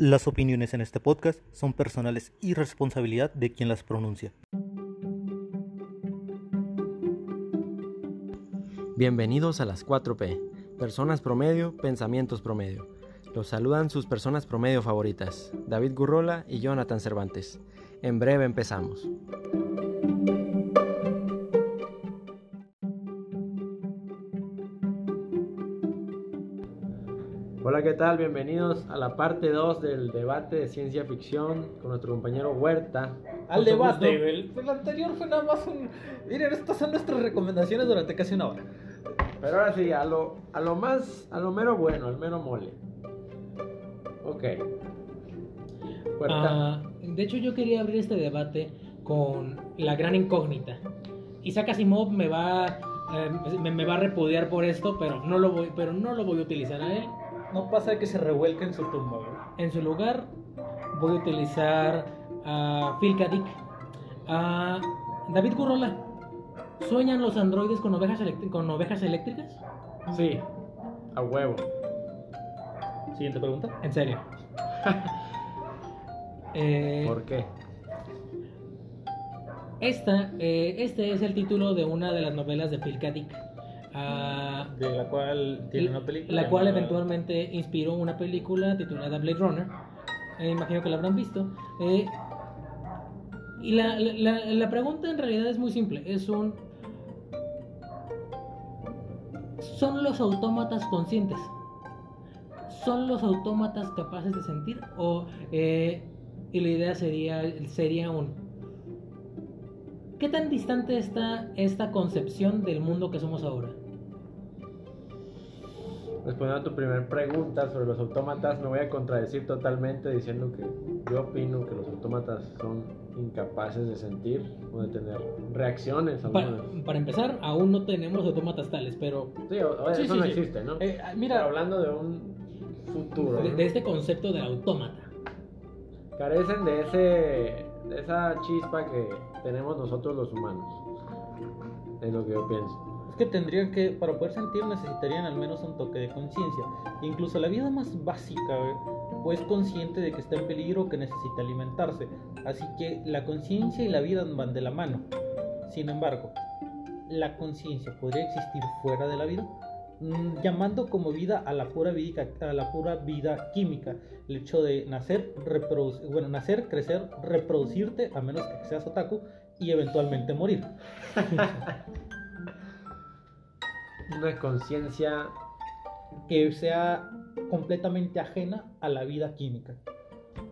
Las opiniones en este podcast son personales y responsabilidad de quien las pronuncia. Bienvenidos a las 4P, personas promedio, pensamientos promedio. Los saludan sus personas promedio favoritas, David Gurrola y Jonathan Cervantes. En breve empezamos. Tal? Bienvenidos a la parte 2 del debate de ciencia ficción con nuestro compañero Huerta. Al debate, el, el anterior fue nada más un... Miren, estas son nuestras recomendaciones durante casi una hora. Pero ahora sí, a lo, a lo más, a lo mero bueno, al mero mole. Ok. Huerta. Ah, de hecho, yo quería abrir este debate con la gran incógnita. Isaac Asimov me va, eh, me, me va a repudiar por esto, pero no lo voy, pero no lo voy a utilizar a él. No pasa de que se revuelque en su tumba. En su lugar, voy a utilizar a Phil K. Dick. A David Gurrola. ¿Sueñan los androides con ovejas, con ovejas eléctricas? Sí, a huevo. Siguiente pregunta. En serio. Eh, ¿Por qué? esta, eh, este es el título de una de las novelas de Phil K. Dick. Ah, De la cual tiene una película. La cual eventualmente inspiró una película titulada Blade Runner. Eh, imagino que la habrán visto. Eh, y la, la- la pregunta en realidad es muy simple. Es un... ¿Son los autómatas conscientes? ¿Son los autómatas capaces de sentir? O, eh, y la idea sería, sería un... ¿Qué tan distante está esta concepción del mundo que somos ahora? Respondiendo a tu primera pregunta sobre los autómatas, me voy a contradecir totalmente diciendo que yo opino que los autómatas son incapaces de sentir o de tener reacciones. Para, para empezar, aún no tenemos autómatas tales, pero Sí, o- o Sí, eso sí, no sí. existe, ¿no? Eh, Pero mira, hablando de un futuro, de, ¿no? de este concepto del autómata. carecen de ese de esa chispa que tenemos nosotros los humanos. Es lo que yo pienso. Que tendrían que, para poder sentir, necesitarían al menos un toque de conciencia. Incluso la vida más básica, pues consciente de que está en peligro, que necesita alimentarse. Así que la conciencia y la vida van de la mano. Sin embargo, la conciencia podría existir fuera de la vida, Mm, llamando como vida a la pura vida, a la pura vida química, el hecho de nacer, reproducir, bueno, nacer, crecer, reproducirte, a menos que seas otaku, y eventualmente morir. Una conciencia que sea completamente ajena a la vida química.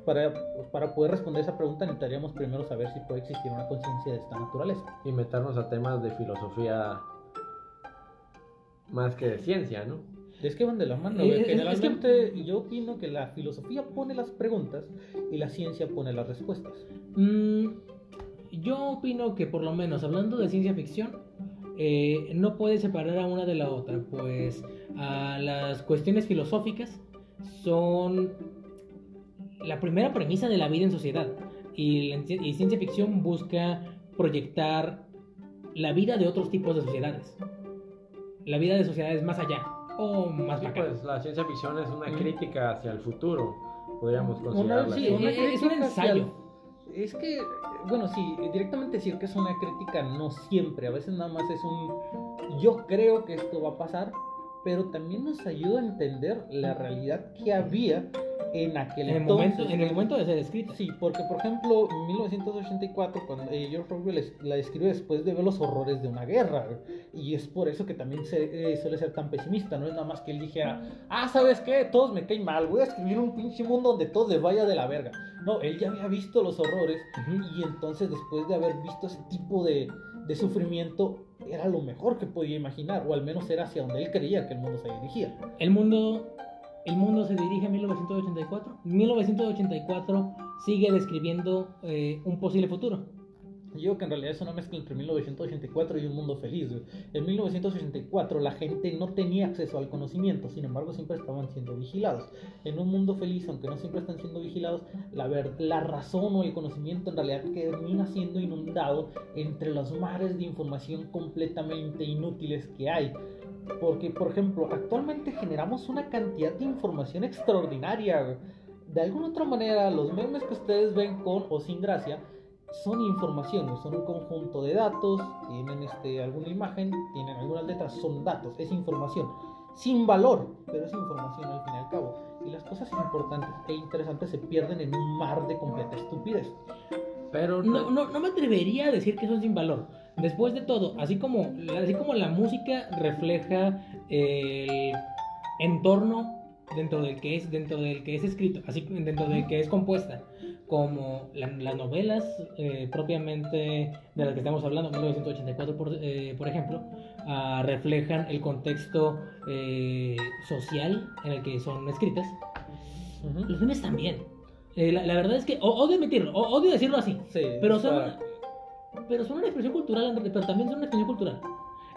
Para, para poder responder esa pregunta necesitaríamos primero saber si puede existir una conciencia de esta naturaleza. y meternos a temas de filosofía más que de ciencia, ¿no? Es que van de la mano. Eh, es- que- Generalmente yo opino que la filosofía pone las preguntas y la ciencia pone las respuestas. Mm, yo opino que por lo menos hablando de ciencia ficción, eh, no puede separar a una de la otra, pues a las cuestiones filosóficas son la primera premisa de la vida en sociedad. Y, la- y ciencia ficción busca proyectar la vida de otros tipos de sociedades. La vida de sociedades más allá o más Sí, para acá. pues la ciencia ficción es una Mm. crítica hacia el futuro, podríamos Una, considerarla. sí, así. una es- es un ensayo. el- Es que, bueno, sí, directamente decir que es una crítica no siempre, a veces nada más es un yo creo que esto va a pasar, pero también nos ayuda a entender la realidad que había en aquel En el, entonces. momento, en el momento de ser escrita. Sí, porque por ejemplo, en 1984, cuando eh, George Orwell la escribe después de ver los horrores de una guerra, y es por eso que también se, eh, suele ser tan pesimista, no es nada más que él dijera, ah, ¿sabes qué? Todos me caen mal, voy a escribir un pinche mundo donde todo les vaya de la verga. No, él ya había visto los horrores, Ujú. y entonces después de haber visto ese tipo de, de sufrimiento, era lo mejor que podía imaginar, o al menos era hacia donde él creía que el mundo se dirigía. El mundo, el mundo se dirige a 1984. 1984 sigue describiendo eh, un posible futuro. Yo que en realidad es una mezcla entre 1984 y un mundo feliz. En 1984 la gente no tenía acceso al conocimiento, sin embargo siempre estaban siendo vigilados. En un mundo feliz, aunque no siempre están siendo vigilados, la, la razón o el conocimiento en realidad termina siendo inundado entre los mares de información completamente inútiles que hay. Porque, por ejemplo, actualmente generamos una cantidad de información extraordinaria. de alguna otra manera los memes que ustedes ven con o sin gracia son información, son un conjunto de datos, tienen este, alguna imagen, tienen algunas letras, son datos, es información, sin valor, pero es información al fin y al cabo. Y las cosas importantes e interesantes se pierden en un mar de completa estupidez. Pero no, no, no me atrevería a decir que son sin valor. Después de todo, así como, así como la música refleja el entorno dentro del que es dentro del que es escrito así dentro del que es compuesta como las novelas eh, propiamente de las que estamos hablando 1984 por, eh, por ejemplo ah, reflejan el contexto eh, social en el que son escritas. Los memes también. La, verdad es que odio admitirlo odio decirlo así pero son pero son una expresión cultural pero también son una expresión cultural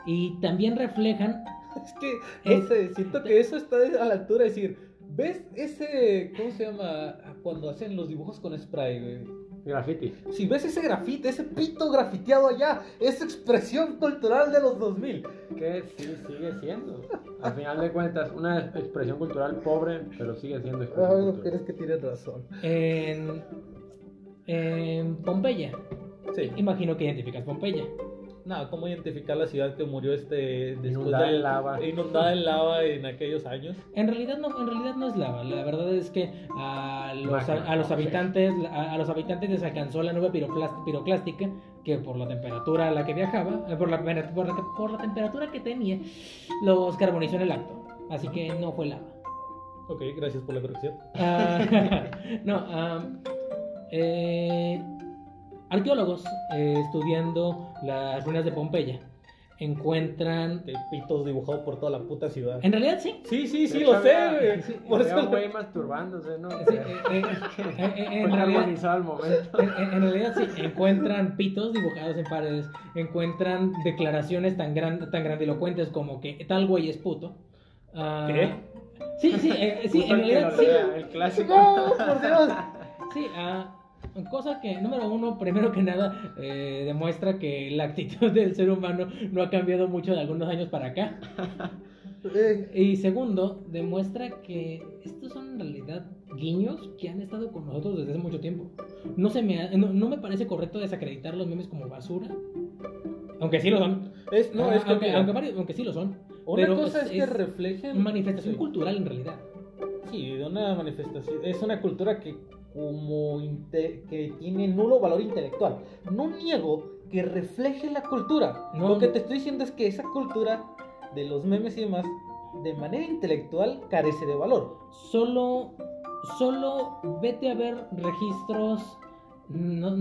y también reflejan Es que, no sé, siento que eso está a la altura de decir, ¿ves ese, ¿cómo se llama? Cuando hacen los dibujos con spray, güey. Graffiti. Si ves ese grafite, ese pito grafiteado allá, es expresión cultural de los 2000. Que sí, sigue siendo. Al final de cuentas, una expresión cultural pobre, pero sigue siendo expresión Ay, no crees que tienes razón. En, en Pompeya. Sí. Imagino que identificas Pompeya. No, ¿cómo identificar la ciudad que murió este inundada en lava? Inundada en lava en aquellos años. En realidad no, en realidad no es lava. La verdad es que a los, a, los habitantes, a, los habitantes les alcanzó la nube piroclástica que por la temperatura a la que viajaba, eh, por la, por la, por la temperatura que tenía, los carbonizó en el acto. Así que no fue lava. Ok, gracias por la corrección. Ah, no, eh, Arqueólogos eh, estudiando las ruinas de Pompeya encuentran que pitos dibujados por toda la puta ciudad. En realidad sí. Sí, sí, sí, lo sé. Sí, por eso güey masturbándose, ¿no? Sí, eh, eh, en, realidad, al momento. En, realidad sí, encuentran pitos dibujados en paredes, encuentran declaraciones tan gran, tan grandilocuentes como que tal güey es puto. Uh, ¿Qué? Sí, sí, sí, en realidad sí. El clásico. No, por Dios. Sí, ah Cosa que, número uno, primero que nada, eh, demuestra que la actitud del ser humano no ha cambiado mucho de algunos años para acá. y segundo, demuestra que estos son en realidad guiños que han estado con nosotros desde hace mucho tiempo. No, se me, no, me parece correcto desacreditar los memes como basura. Aunque sí lo son. Es, no, es que aunque, aunque, sí lo son. Una cosa es, que reflejen. Manifestación cultural en realidad. Sí, una manifestación. Es una cultura que como que tiene nulo valor intelectual. No niego que refleje la cultura. Lo que te estoy diciendo es que esa cultura de los memes y demás, de manera intelectual, carece de valor. Solo, solo vete a ver registros. No,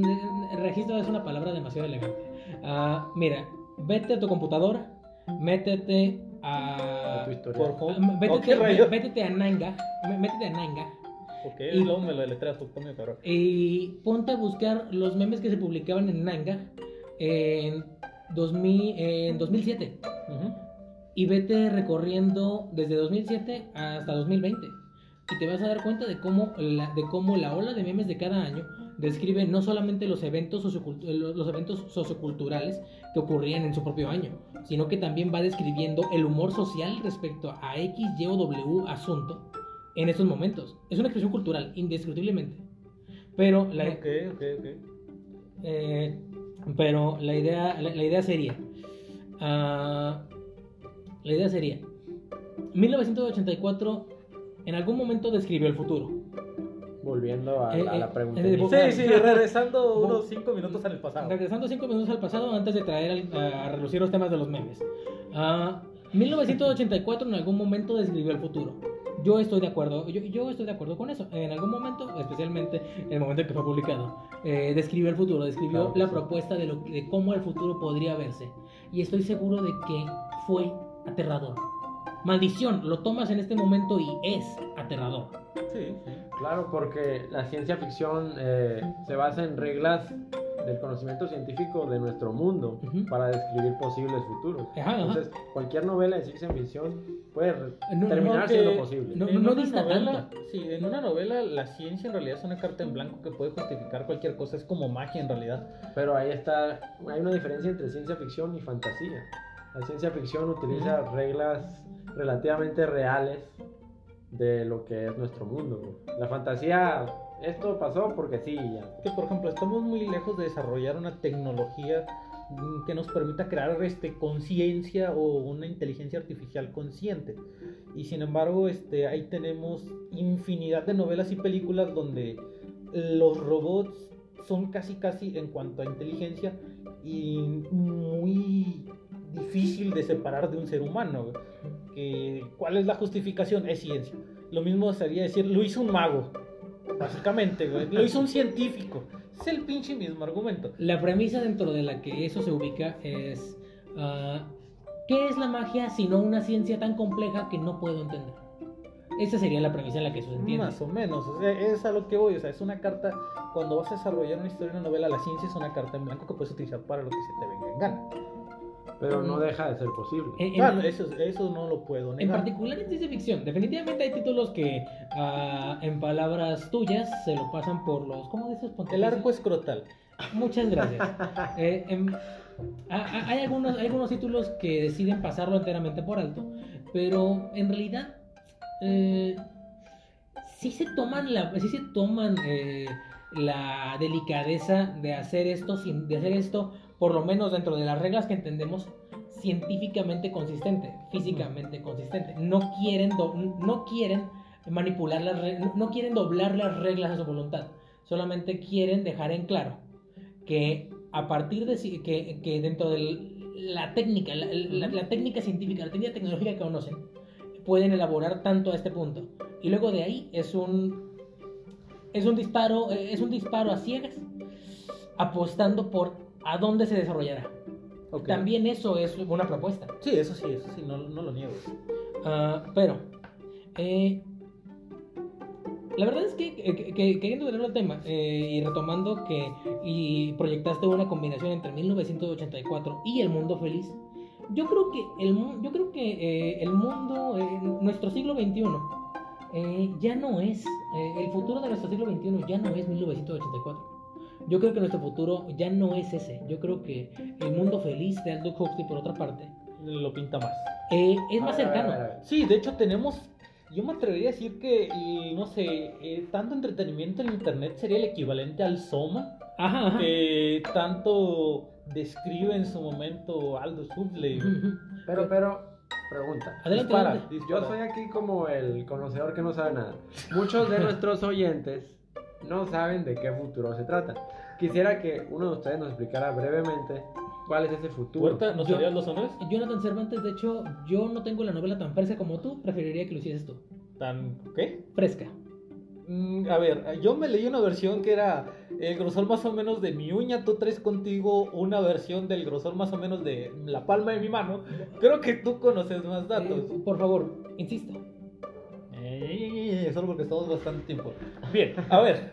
registro es una palabra demasiado elegante. Uh, mira, vete a tu computadora, métete a. a tu historia. Por, métete, métete, a Nanga, métete a Nanga Ok, y luego me lo deletreas tú, cabrón. Y ponte a buscar los memes que se publicaban en Nanga en, 2000, en 2007. Y vete recorriendo desde 2007 hasta 2020. Y te vas a dar cuenta de cómo la, de cómo la ola de memes de cada año describe no solamente los eventos, los eventos socioculturales que ocurrían en su propio año, sino que también va describiendo el humor social respecto a X, Y o W asunto en estos momentos. Es una expresión cultural, indiscutiblemente. Pero la, eh, pero la idea, la, idea sería, ah, la idea sería, 1984 en algún momento describió el futuro. Volviendo a, eh, la eh, pregunta. sí, sí, regresando unos 5 minutos al pasado. Regresando 5 minutos al pasado antes de traer a, relucir los temas de los memes. 1984 ah, en algún momento describió el futuro. Yo estoy de acuerdo, yo, yo, estoy de acuerdo con eso. En algún momento, especialmente en el momento en que fue publicado, eh, describió el futuro, describió la propuesta de, lo, de cómo el futuro podría verse. Y estoy seguro de que fue aterrador. Maldición, lo tomas en este momento y es aterrador. Sí, claro, porque la ciencia ficción eh, se basa en reglas del conocimiento científico de nuestro mundo para describir posibles futuros. Entonces, cualquier novela de ciencia ficción puede terminar siendo posible. No, en, una novela, sí, en una novela la ciencia en realidad es una carta en blanco que puede justificar cualquier cosa, es como magia en realidad. Pero ahí está, hay una diferencia entre ciencia ficción y fantasía. La ciencia ficción utiliza reglas relativamente reales de lo que es nuestro mundo. La fantasía, esto pasó porque sí, ya. Que por ejemplo, estamos muy lejos de desarrollar una tecnología mm, que nos permita crear este conciencia o una inteligencia artificial consciente. Y sin embargo, este ahí tenemos infinidad de novelas y películas donde los robots son casi casi en cuanto a inteligencia y muy difícil de separar de un ser humano. ¿Cuál es la justificación? Es ciencia. Lo mismo sería decir, lo hizo un mago, básicamente, lo hizo un científico. Es el pinche mismo argumento. La premisa dentro de la que eso se ubica es, uh, ¿qué es la magia sino una ciencia tan compleja que no puedo entender? Esa sería la premisa en la que eso se entiende. Más o menos, es a lo que voy, o sea, es una carta, cuando vas a desarrollar una historia, una novela, la ciencia es una carta en blanco que puedes utilizar para lo que se te venga en gana pero no deja de ser posible. claro, eso, eso no lo puedo negar. En particular en ciencia ficción, definitivamente hay títulos que, uh, en palabras tuyas, se lo pasan por los. ¿Cómo dices? El arco escrotal. Muchas gracias. eh, en, hay, algunos, hay algunos títulos que deciden pasarlo enteramente por alto, pero en realidad. Eh, sí se toman la. Sí se toman. Eh, la delicadeza de hacer esto de hacer esto por lo menos dentro de las reglas que entendemos, científicamente consistente, físicamente consistente. No quieren, no quieren manipular las no quieren doblar las reglas a su voluntad. Solamente quieren dejar en claro que a partir de que, que dentro de la técnica, la, técnica científica, la técnica tecnológica que conocen, pueden elaborar tanto a este punto. Y luego de ahí es un es un disparo, es un disparo a ciegas, apostando por a dónde se desarrollará. También eso es una propuesta. Sí, eso sí, eso sí, no, lo niego. Ah, pero, eh, la verdad es que, queriendo ver el tema eh, y retomando que y proyectaste una combinación entre 1984 y El Mundo Feliz, yo creo que el, yo creo que, eh, el mundo, nuestro siglo XXI, ya no es, el futuro de nuestro siglo XXI ya no es 1984 yo creo que nuestro futuro ya no es ese. Yo creo que el mundo feliz de Aldous Huxley, por otra parte, lo pinta más. Eh, es más cercano. Sí, de hecho tenemos, yo me atrevería a decir que, no sé, eh, tanto entretenimiento en Internet sería el equivalente al Soma, ajá, que tanto describe en su momento Aldous Huxley. pero, pero, pregunta. Adelante, Yo soy aquí como el conocedor que no sabe nada. Muchos de nuestros oyentes no saben de qué futuro se trata. Quisiera que uno de ustedes nos explicara brevemente cuál es ese futuro. ¿Nos harías los honores? Jonathan Cervantes, de hecho, yo no tengo la novela tan fresca como tú, preferiría que lo hicieses tú. ¿Tan qué? Fresca. Mm, a ver, yo me leí una versión que era el grosor más o menos de mi uña, tú traes contigo una versión del grosor más o menos de la palma de mi mano. Creo que tú conoces más datos. Eh, por favor, insisto. Eh, solo porque estamos bastante tiempo. Bien, a ver.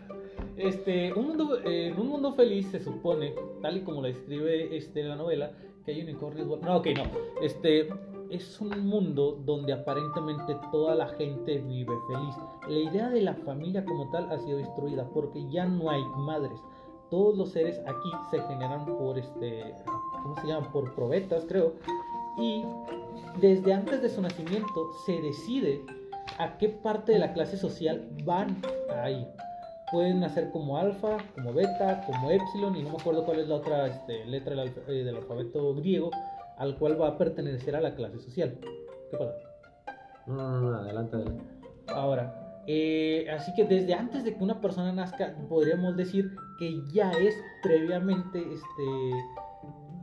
Este, un mundo, en un mundo feliz se supone, tal y como la describe este, la novela, que hay unicornios. No, ok, no. Este, es un mundo donde aparentemente toda la gente vive feliz. La idea de la familia como tal ha sido destruida porque ya no hay madres. Todos los seres aquí se generan por este, ¿cómo se llama? Por probetas, creo. Y desde antes de su nacimiento se decide a qué parte de la clase social van a ir. Pueden nacer como alfa, como beta, como epsilon y no me acuerdo cuál es la otra este, letra eh, del, alfabeto griego al cual va a pertenecer a la clase social. ¿Qué pasa? No, no, no, adelante, adelante. Ahora, eh, así que desde antes de que una persona nazca, podríamos decir que ya es previamente, este,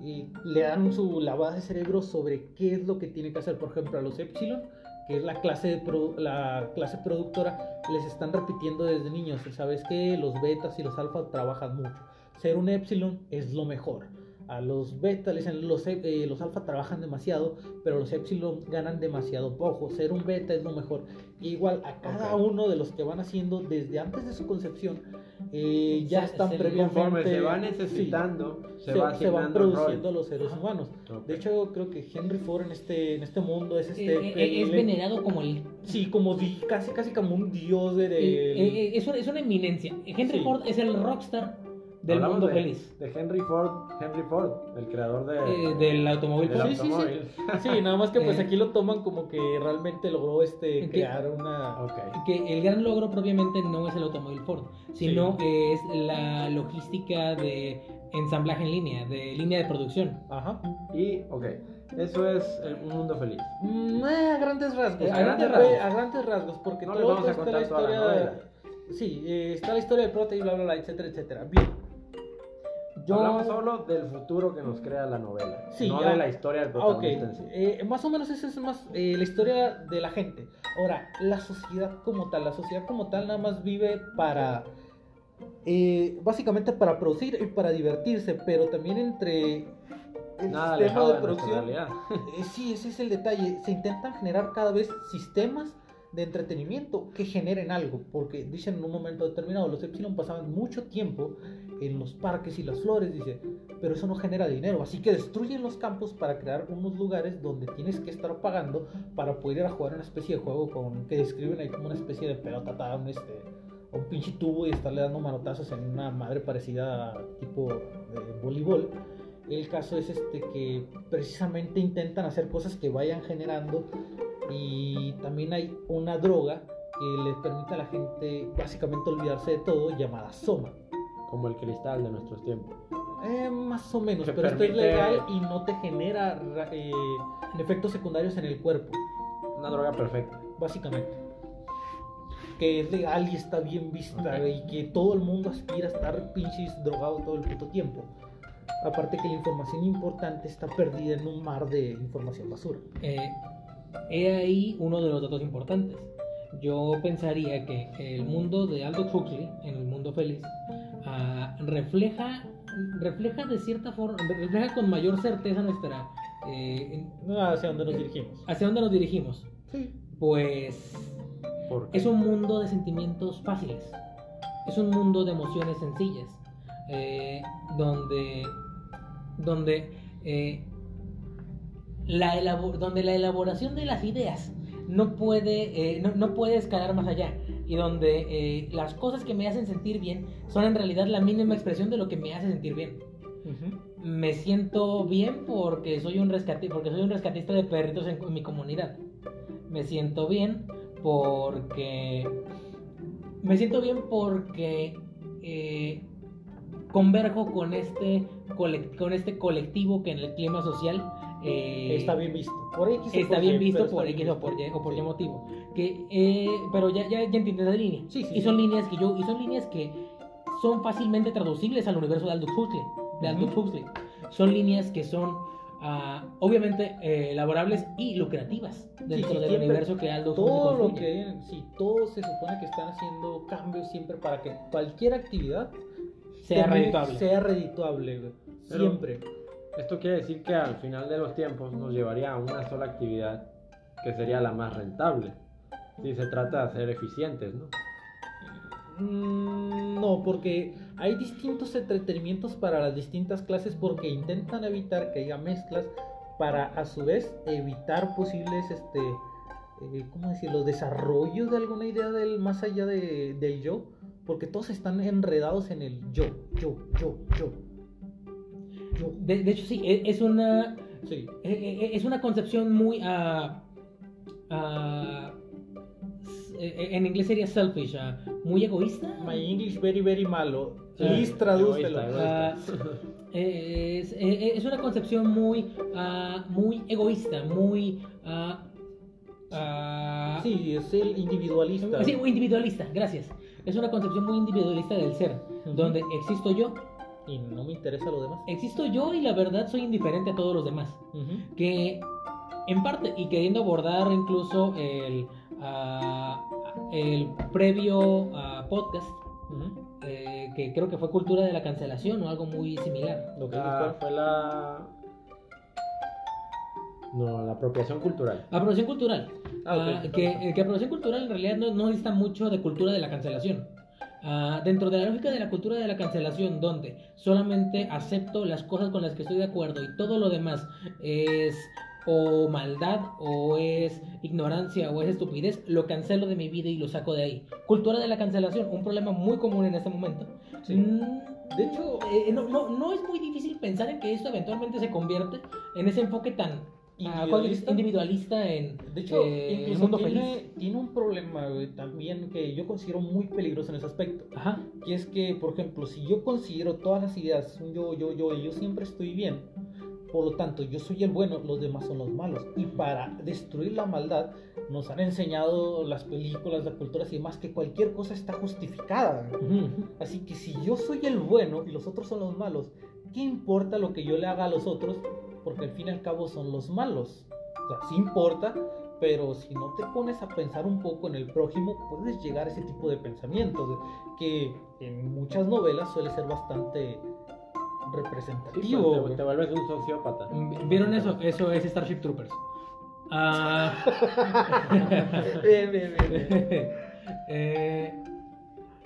eh, le dan su lavada de cerebro sobre qué es lo que tiene que hacer. Por ejemplo, a los epsilon que es la clase, la clase productora, les están repitiendo desde niños, ¿sabes que Los betas y los alfas trabajan mucho. Ser un epsilon es lo mejor a los beta les dicen los, eh, los alfa trabajan demasiado, pero los epsilon ganan demasiado poco. Ser un beta es lo mejor. igual a cada uno de los que van haciendo desde antes de su concepción, eh, ya están previamente. se va necesitando, se, van produciendo los seres humanos. De hecho, creo que Henry Ford en este, en este mundo es este. es venerado como el. Sí, como casi, casi como un dios de. es, una, es, una, eminencia. Henry Ford es el rockstar del mundo feliz. De Henry Ford, Henry Ford, el creador de, eh, del automóvil. sí, sí, sí. sí, nada más que pues eh. aquí lo toman como que realmente logró este crear una. Que el gran logro propiamente no es el automóvil Ford, sino es la logística de ensamblaje en línea, de línea de producción. Ajá. Y, ok. Eso es un mundo feliz. Mm, eh, a grandes rasgos. A, grandes rasgos. a grandes rasgos, porque no todo vamos a contar la historia. La sí, eh, está la historia del prote y bla, bla, bla, etcétera, etcétera. Bien. Yo... Hablamos solo del futuro que nos crea la novela, sí, no de la historia del protagonista okay. eh, más o menos esa es más eh, la historia de la gente. Ahora, la sociedad como tal, la sociedad como tal nada más vive para... Eh, básicamente para producir y para divertirse, pero también entre el Nada sistema de producción. Eh, sí, ese es el detalle. Se intentan generar cada vez sistemas de entretenimiento que generen algo, porque dicen en un momento determinado, los Epsilon pasaban mucho tiempo en los parques y las flores, dice, pero eso no genera dinero, así que destruyen los campos para crear unos lugares donde tienes que estar pagando para poder ir a jugar una especie de juego con que describen ahí como una especie de pelota, un este un pinche tubo y estarle dando manotazos en una madre parecida tipo de voleibol el caso es este que precisamente intentan hacer cosas que vayan generando y también hay una droga que le permite a la gente básicamente olvidarse de todo llamada soma. Como el cristal de nuestros tiempos. Eh, más o menos, pero esto es legal y no te genera eh, efectos secundarios en el cuerpo. Una droga perfecta. Básicamente. Que es legal y está bien vista y que todo el mundo aspira a estar pinches drogado todo el puto tiempo. Aparte que la información importante está perdida en un mar de información basura. Eh, he ahí uno de los datos importantes. Yo pensaría que el mundo de Aldous Huxley, en el mundo feliz, ah, refleja, refleja de cierta forma, refleja con mayor certeza nuestra... Eh, hacia dónde nos dirigimos. Hacia dónde nos dirigimos. Sí. Pues es un mundo de sentimientos fáciles. Es un mundo de emociones sencillas. Eh, donde donde, eh, la donde la elaboración de las ideas no puede, eh, no, puede escalar más allá y donde eh, las cosas que me hacen sentir bien son en realidad la mínima expresión de lo que me hace sentir bien. Me siento bien porque soy un rescate, porque soy un rescatista de perritos en, mi comunidad. Me siento bien porque me siento bien porque converjo con este, con este colectivo que en el clima social eh, está bien visto. Por X está bien visto por X o por Y, o por Y motivo. Que, eh, pero ya, ya, ya entiendes la línea. Y son líneas que yo, y son líneas que son fácilmente traducibles al universo de Aldous Huxley. De Aldous Huxley. Son líneas que son uh, obviamente eh, laborables y lucrativas dentro del universo que Aldous Huxley todo lo que sí, todo se supone que están haciendo cambios siempre para que cualquier actividad sea redituable. Sea redituable, Siempre. Esto quiere decir que al final de los tiempos nos llevaría a una sola actividad que sería la más rentable. Si se trata de ser eficientes, ¿no? Mm, no, porque hay distintos entretenimientos para las distintas clases porque intentan evitar que haya mezclas para a su vez evitar posibles, este, eh, ¿cómo decirlo?, desarrollo de alguna idea del más allá de, del yo porque todos están enredados en el yo, yo, yo, yo. De, hecho, sí, e, es una. Sí. E, e, es una concepción muy. Uh, en inglés sería selfish, uh, muy egoísta. My English very, very malo. Please tradúcelo. es, es, una concepción muy, muy egoísta, muy. sí, es el individualista. Sí, muy individualista, gracias es una concepción muy individualista del ser, donde existo yo. Y no me interesa lo demás. Existo yo y la verdad soy indiferente a todos los demás. Que en parte, y queriendo abordar incluso el, ah, el previo uh, podcast, eh, que creo que fue cultura de la cancelación o algo muy similar. Lo que ah, fue la no, la apropiación cultural. Apropiación cultural. Ah, ah, que, que, apropiación cultural en realidad no, no dista mucho de cultura de la cancelación. Ah, dentro de la lógica de la cultura de la cancelación, donde solamente acepto las cosas con las que estoy de acuerdo y todo lo demás es o maldad o es ignorancia o es estupidez, lo cancelo de mi vida y lo saco de ahí. Cultura de la cancelación, un problema muy común en este momento. Mm, de hecho, eh, no, no, no, es muy difícil pensar en que esto eventualmente se convierte en ese enfoque tan individualista, individualista en de hecho, eh, el mundo tiene, feliz. Tiene un problema también que yo considero muy peligroso en ese aspecto. Ajá. Y es que, por ejemplo, si yo considero todas las ideas yo, yo, yo, y yo siempre estoy bien, por lo tanto, yo soy el bueno, los demás son los malos. Y para destruir la maldad, nos han enseñado las películas, las culturas y demás que cualquier cosa está justificada. Así que si yo soy el bueno y los otros son los malos, ¿qué importa lo que yo le haga a los otros? Porque al fin y al cabo son los malos. O sea, sí importa, pero si no te pones a pensar un poco en el prójimo, puedes llegar a ese tipo de pensamientos que en muchas novelas suele ser bastante representativo. Pues, te, vuelves un sociópata. ¿Vieron eso? Eso es Starship Troopers. Ah. Eh,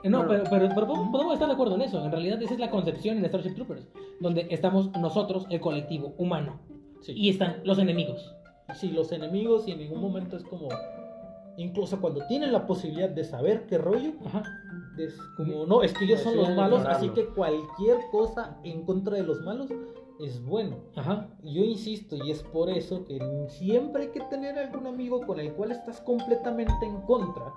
no, pero, pero, podemos estar de acuerdo en eso. En realidad, esa es la concepción en Starship Troopers, donde estamos nosotros, el colectivo humano, y están los enemigos. Sí, los enemigos, y en ningún momento es como. Incluso cuando tienen la posibilidad de saber qué rollo, Ajá es como, no, es que ellos son los malos, así que cualquier cosa en contra de los malos es bueno. Ajá. Yo insisto, y es por eso que siempre hay que tener algún amigo con el cual estás completamente en contra.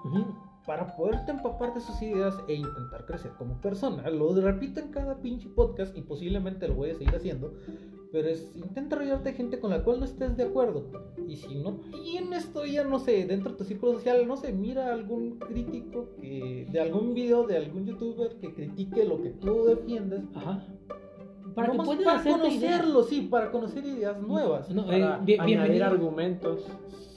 Para poderte empapar de sus ideas e intentar crecer como persona. Lo repito en cada pinche podcast y posiblemente lo voy a seguir haciendo. Pero es, intenta rodearte de gente con la cual no estés de acuerdo. Y si no tienes todavía, no sé, dentro de tu círculo social, no sé, mira algún crítico que, de algún video, de algún youtuber que critique lo que tú defiendes. Ajá. Para que puedas conocerlo, sí, para conocer ideas nuevas. No, para eh, añadir argumentos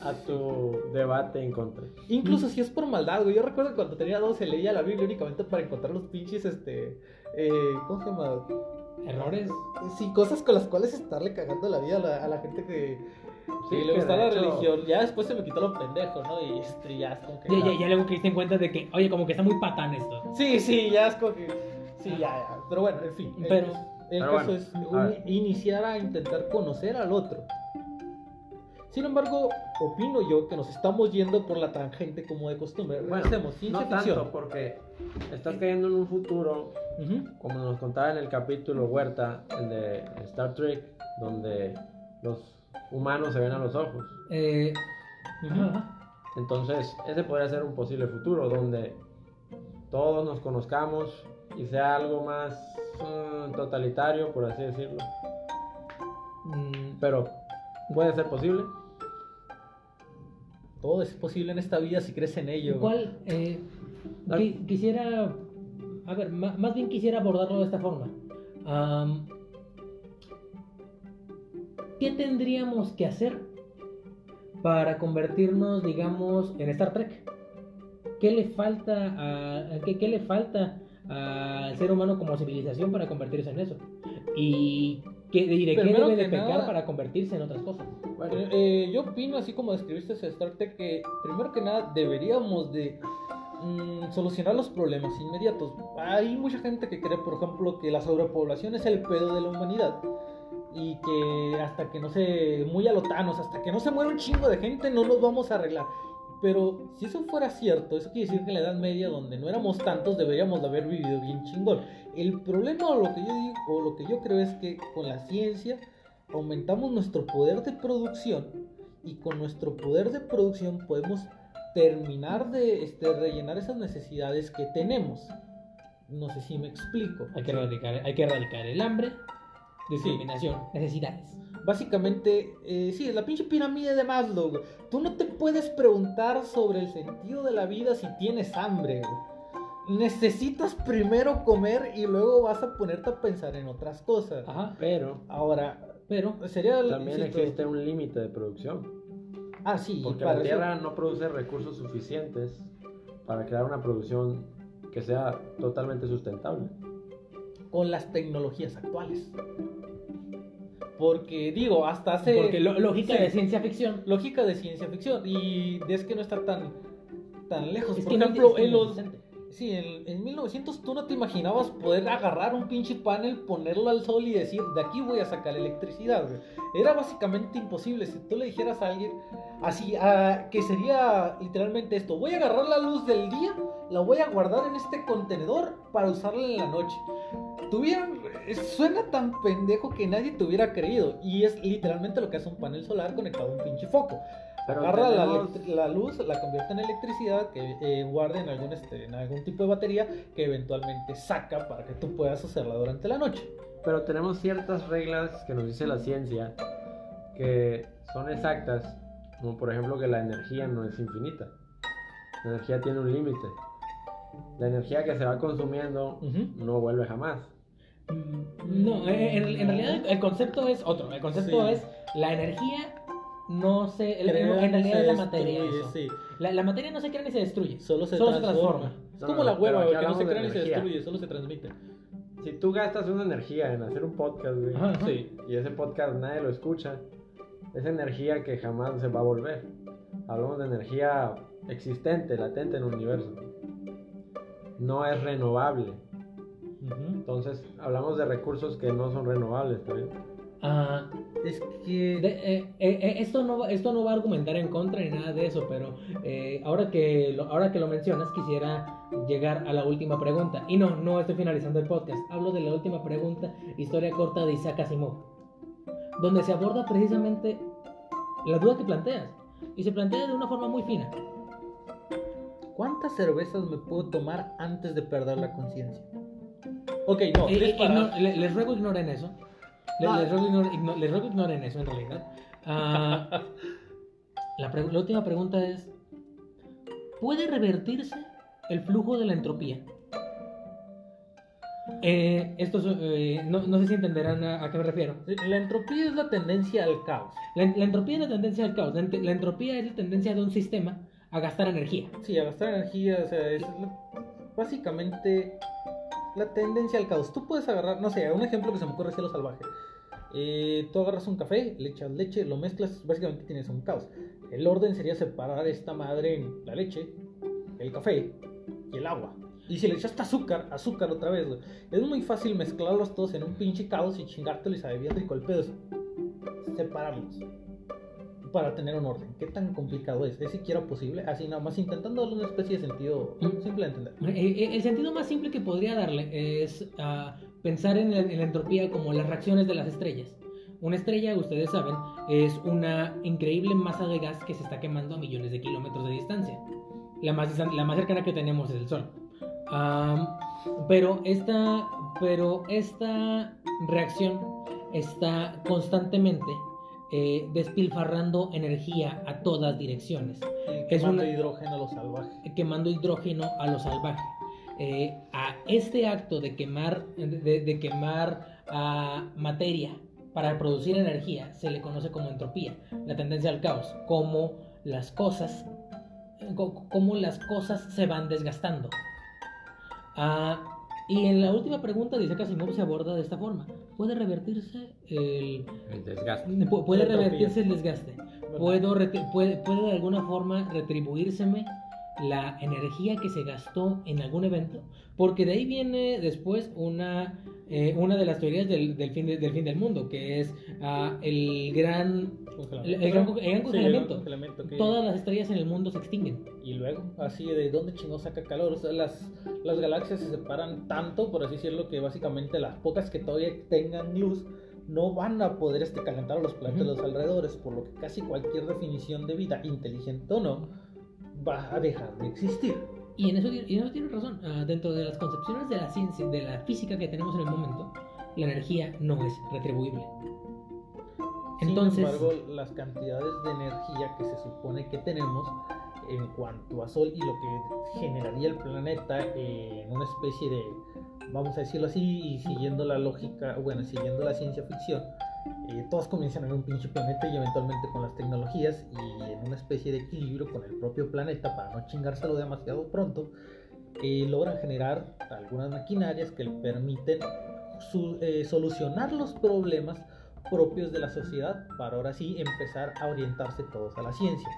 a tu debate en contra. Incluso si es por maldad, güey. Yo recuerdo cuando tenía 12 leía la Biblia únicamente para encontrar los pinches, este... Eh, ¿Cómo se llama? errores. Sí, cosas con las cuales estarle cagando la vida a la, gente que, le gusta la religión. Ya después se me quitó lo pendejo, ¿no? Y este, ya es como que. Ya, ya, ya luego que en cuenta de que, oye, como que está muy patán esto. Sí, sí, ya es como que. Sí, ya, ya. Pero bueno, en fin. Pero. El, caso es iniciar a intentar conocer al otro. Sin embargo, opino yo que nos estamos yendo por la tangente como de costumbre. Bueno, hacemos no tanto porque estás cayendo en un futuro, como nos contaba en el capítulo Huerta, el de Star Trek, donde los humanos se ven a los ojos. Eh, Entonces, ese podría ser un posible futuro donde todos nos conozcamos y sea algo más mm, totalitario, por así decirlo. Mm. Pero, ¿puede ser posible? todo es posible en esta vida si crees en ello. Igual, eh, quisiera, a ver, más bien quisiera abordarlo de esta forma. ¿Qué tendríamos que hacer para convertirnos, digamos, en Star Trek? ¿Qué le falta a, qué, qué le falta al ser humano como civilización para convertirse en eso? ¿Y ¿Qué, diré, ¿qué debe de pecar para convertirse en otras cosas? Bueno, eh, yo opino, así como describiste ese Star Trek, que primero que nada deberíamos de mm, solucionar los problemas inmediatos. Hay mucha gente que cree, por ejemplo, que la sobrepoblación es el pedo de la humanidad y que hasta que no se, muy alotanos, hasta que no se muera un chingo de gente, no nos vamos a arreglar. Pero si eso fuera cierto, eso quiere decir que en la Edad Media, donde no éramos tantos, deberíamos de haber vivido bien chingón. El problema o lo que yo digo, o lo que yo creo es que con la ciencia aumentamos nuestro poder de producción y con nuestro poder de producción podemos terminar de este, rellenar esas necesidades que tenemos. No sé si me explico. Hay que erradicar, hay que erradicar el hambre, discriminación, necesidades. Básicamente, eh, sí, es la pinche pirámide de Maslow. Tú no te puedes preguntar sobre el sentido de la vida si tienes hambre. Necesitas primero comer y luego vas a ponerte a pensar en otras cosas. Ajá, pero. Ahora, pero sería. También existe un límite de producción. Ah, sí. Porque la Tierra no produce recursos suficientes para crear una producción que sea totalmente sustentable. Con las tecnologías actuales. Porque digo, hasta hace... Porque lógica de ciencia ficción. Lógica de ciencia ficción. Y es que no está tan, tan lejos. Por ejemplo, en los... Sí, en, en, 1900 tú no te imaginabas poder agarrar un pinche panel, ponerlo al sol y decir, de aquí voy a sacar electricidad, Era básicamente imposible. Si tú le dijeras a alguien, así, a, que sería literalmente esto, voy a agarrar la luz del día, la voy a guardar en este contenedor para usarla en la noche. Tuvieron, suena tan pendejo que nadie te hubiera creído. Y es literalmente lo que hace un panel solar conectado a un pinche foco. Agarra la, luz, la convierte en electricidad, que eh, guarde en algún, este, en algún tipo de batería que eventualmente saca para que tú puedas hacerla durante la noche. Pero tenemos ciertas reglas que nos dice la ciencia que son exactas, como por ejemplo que la energía no es infinita. La energía tiene un límite. La energía que se va consumiendo no vuelve jamás. No, en, en, realidad el concepto es otro. El concepto es la energía no se. en realidad es la materia. La, materia no se crea ni se destruye. Solo se transforma. Es como la hueva, que no se crea ni se destruye, solo se transmite. Si tú gastas una energía en hacer un podcast, y ese podcast nadie lo escucha, es energía que jamás se va a volver. Hablamos de energía existente, latente en el universo. No es renovable. Entonces, hablamos de recursos que no son renovables también. Ah, es que eh, eh, eh, esto, no, esto no va a argumentar en contra ni nada de eso, pero ahora, que lo, ahora que lo mencionas quisiera llegar a la última pregunta. Y no, no estoy finalizando el podcast, hablo de la última pregunta, historia corta de Isaac Asimov, donde se aborda precisamente la duda que planteas y se plantea de una forma muy fina. ¿Cuántas cervezas me puedo tomar antes de perder la conciencia? Ok, no, les ruego ignoren eso. Les, ruego ignoren, eso en realidad. Ah, la, última pregunta es: ¿puede revertirse el flujo de la entropía? Eh, esto eh, no, sé si entenderán a, qué me refiero. La entropía es la tendencia al caos. La, entropía es la tendencia al caos. La, entropía es la tendencia de un sistema a gastar energía. Sí, a gastar energía. O sea, es básicamente la tendencia al caos. Tú puedes agarrar, no sé, un ejemplo que se me ocurre es lo salvaje. Eh, tú agarras un café, le echas leche, lo mezclas, básicamente tienes un caos. El orden sería separar esta madre en la leche, el café y el agua. Y si le echaste azúcar, azúcar otra vez, Es muy fácil mezclarlos todos en un pinche caos y chingártelo y sabe bien rico. El pedo separarlos para tener un orden. ¿Qué tan complicado es? ¿Es siquiera posible? Así nada más intentando darle una especie de sentido simple de entender. Eh, eh, el, sentido más simple que podría darle es uh, pensar en, la entropía como las reacciones de las estrellas. Una estrella, ustedes saben, es una increíble masa de gas que se está quemando a millones de kilómetros de distancia. La más, la más cercana que tenemos es el Sol. pero, esta, pero esta reacción está constantemente eh, despilfarrando energía a todas direcciones. quemando hidrógeno a lo salvaje. Quemando hidrógeno a lo salvaje. Eh, a este acto de quemar, de, quemar ah, materia para producir energía se le conoce como entropía, la tendencia al caos, como las cosas, como las cosas se van desgastando. Ah, y en la última pregunta dice que Asimov se aborda de esta forma. ¿Puede revertirse el, desgaste? Puede revertirse el desgaste. ¿Puedo, puede, ¿Puede de alguna forma retribuírseme la energía que se gastó en algún evento, porque de ahí viene después una, eh, una de las teorías del, del, fin del fin del mundo, que es uh, el gran congelamiento. Todas las estrellas en el mundo se extinguen. Y luego, así de dónde chingo saca calor. las, las galaxias se separan tanto, por así decirlo, que básicamente las pocas que todavía tengan luz no van a poder este, calentar a los planetas de los alrededores, por lo que casi cualquier definición de vida, inteligente o no, va a dejar de existir. Y en eso, y eso tiene razón. Ah, dentro de las concepciones de la ciencia, de la física que tenemos en el momento, la energía no es retribuible. Entonces, Sin embargo, las cantidades de energía que se supone que tenemos en cuanto a Sol y lo que generaría el planeta en una especie de, vamos a decirlo así, y siguiendo la lógica, bueno, siguiendo la ciencia ficción, eh, todos comienzan en un pinche planeta y eventualmente con las tecnologías y en una especie de equilibrio con el propio planeta para no chingárselo demasiado pronto, eh, logran generar algunas maquinarias que le permiten eh, solucionar los problemas propios de la sociedad para ahora sí empezar a orientarse todos a la ciencia.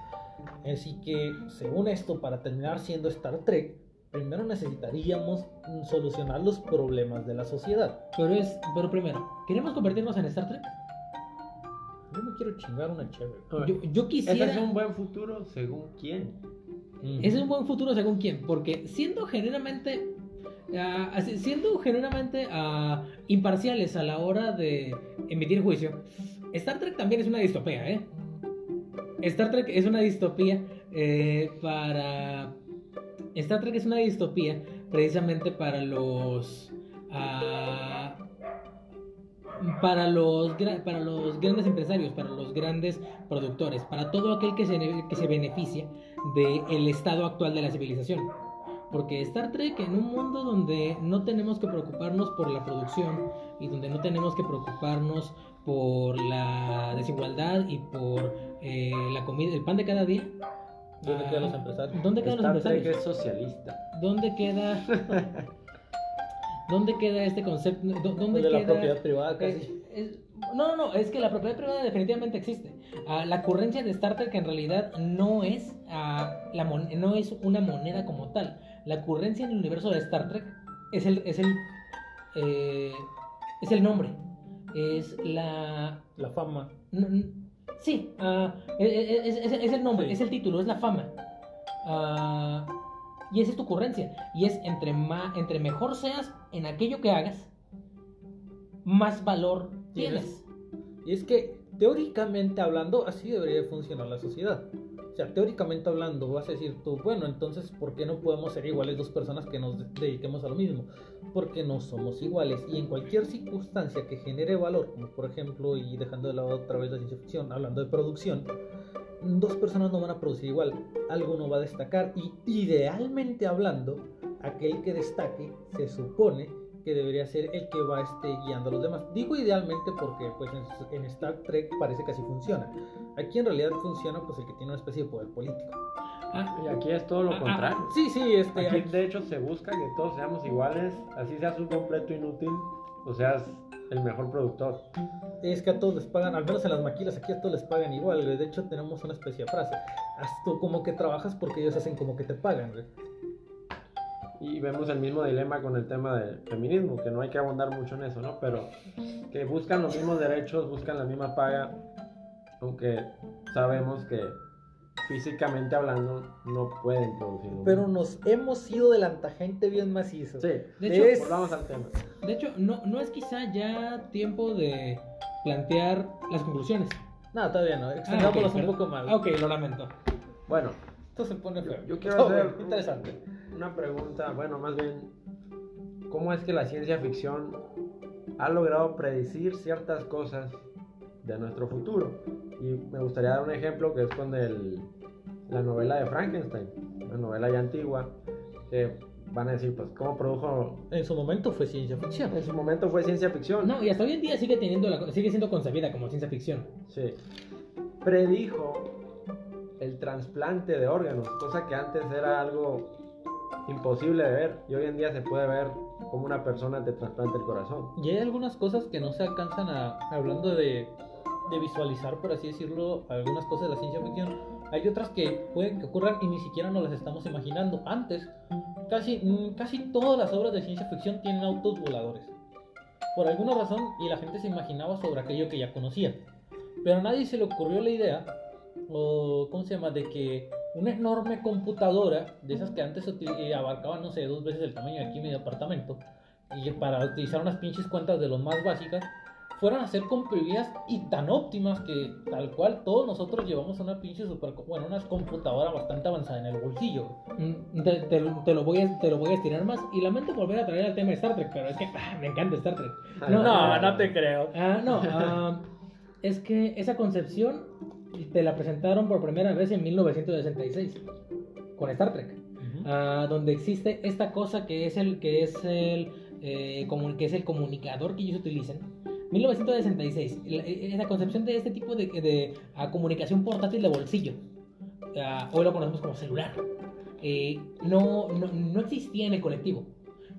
Así que, según esto, para terminar siendo Star Trek, primero necesitaríamos solucionar los problemas de la sociedad. Pero es, pero primero, ¿queremos convertirnos en Star Trek? Yo me quiero chingar una chévere. Yo, yo quisiera. ¿Ese es un buen futuro según quién? Ese es un buen futuro según quién, porque siendo genuinamente uh, siendo genuinamente uh, imparciales a la hora de emitir juicio, Star Trek también es una distopía, ¿eh? Star Trek es una distopía eh, para... Star Trek es una distopía precisamente para los... Uh, para los, para los grandes empresarios, para los grandes productores, para todo aquel que se, que se beneficia del estado actual de la civilización. Porque Star Trek en un mundo donde no tenemos que preocuparnos por la producción y donde no tenemos que preocuparnos por la desigualdad y por eh, la comida, el pan de cada día. ¿Dónde quedan los empresarios? ¿Dónde quedan Star los empresarios? Trek es socialista. ¿Dónde queda? ¿Dónde queda este concepto? ¿Dónde de queda? la propiedad privada casi. Es, es, no, no, no, es que la propiedad privada definitivamente existe. Uh, la ocurrencia de Star Trek en realidad no es, uh, la no es una moneda como tal. La ocurrencia en el universo de Star Trek es el, es el, eh, es el nombre. Es la... La fama. Sí, uh, es, es, es, el nombre, sí. es el título, es la fama. Y esa es tu ocurrencia. Y es entre, ma, entre mejor seas en aquello que hagas, más valor tienes. Y es que, teóricamente hablando, así debería funcionar la sociedad. O sea, teóricamente hablando, vas a decir tú, bueno, entonces, ¿por qué no podemos ser iguales dos personas que nos dediquemos a lo mismo? Porque no somos iguales. Y en cualquier circunstancia que genere valor, como por ejemplo, y dejando de lado otra vez la ciencia ficción, hablando de producción, dos personas no van a producir igual. Algo no va a destacar. Y idealmente hablando, aquel que destaque se supone que debería ser el que va este, guiando a los demás. Digo idealmente porque pues en, en, Star Trek parece que así funciona. Aquí en realidad funciona pues el que tiene una especie de poder político. Ah, y aquí es todo lo ah, contrario. Ah, sí, sí, este, aquí de hecho se busca que todos seamos iguales, así seas un completo inútil o seas el mejor productor. Es que a todos les pagan, al menos en las maquilas, aquí a todos les pagan igual. De hecho tenemos una especie de frase. Haz tú como que trabajas porque ellos hacen como que te pagan. ¿ve? Y vemos el mismo dilema con el tema del feminismo, que no hay que abundar mucho en eso, ¿no? Pero que buscan los mismos derechos, buscan la misma paga, aunque sabemos que físicamente hablando no pueden producir. Pero nos hemos ido de la tangente bien macizo. Sí, de hecho, es... volvamos al tema. De hecho, no, no es quizá ya tiempo de plantear las conclusiones. No, todavía no, ah, okay, un poco más. Ok, lo lamento. Bueno, esto se pone feo. Yo, yo quiero hacer oh, interesante. una pregunta, bueno, más bien, ¿cómo es que la ciencia ficción ha logrado predecir ciertas cosas de nuestro futuro? Y me gustaría dar un ejemplo que es con el, la novela de Frankenstein, una novela ya antigua, que van a decir, pues, ¿cómo produjo? En su momento fue ciencia ficción. En su momento fue ciencia ficción. No, y hasta hoy en día sigue, teniendo la, sigue siendo concebida como ciencia ficción. Sí. Predijo el trasplante de órganos, cosa que antes era algo imposible de ver y hoy en día se puede ver como una persona te trasplanta el corazón. Y hay algunas cosas que no se alcanzan a, hablando de, de visualizar, por así decirlo, algunas cosas de la ciencia ficción. Hay otras que pueden que ocurran y ni siquiera nos las estamos imaginando. Antes, casi, casi todas las obras de ciencia ficción tienen autos voladores. Por alguna razón, y la gente se imaginaba sobre aquello que ya conocía. Pero a nadie se le ocurrió la idea o ¿cómo se llama? De que una enorme computadora, de esas que antes abarcaban, no sé, dos veces el tamaño de aquí mi departamento, y para utilizar unas pinches cuentas de los más básicas, fueran a ser comprimidas y tan óptimas que tal cual todos nosotros llevamos una pinche super, bueno, una computadora bastante avanzada en el bolsillo. Te, te, te, lo voy a, te lo voy a estirar más y lamento volver a traer al tema de Star Trek, pero es que ah, me encanta Star Trek. No, no, no te creo. Ah, no, ah, es que esa concepción te la presentaron por primera vez en 1966 con Star Trek, uh -huh. uh, donde existe esta cosa que es el que es el eh, como, que es el comunicador que ellos utilizan. 1966, la, la concepción de este tipo de, de uh, comunicación portátil de bolsillo, hoy lo conocemos como celular, eh, no, no, no, existía en el colectivo,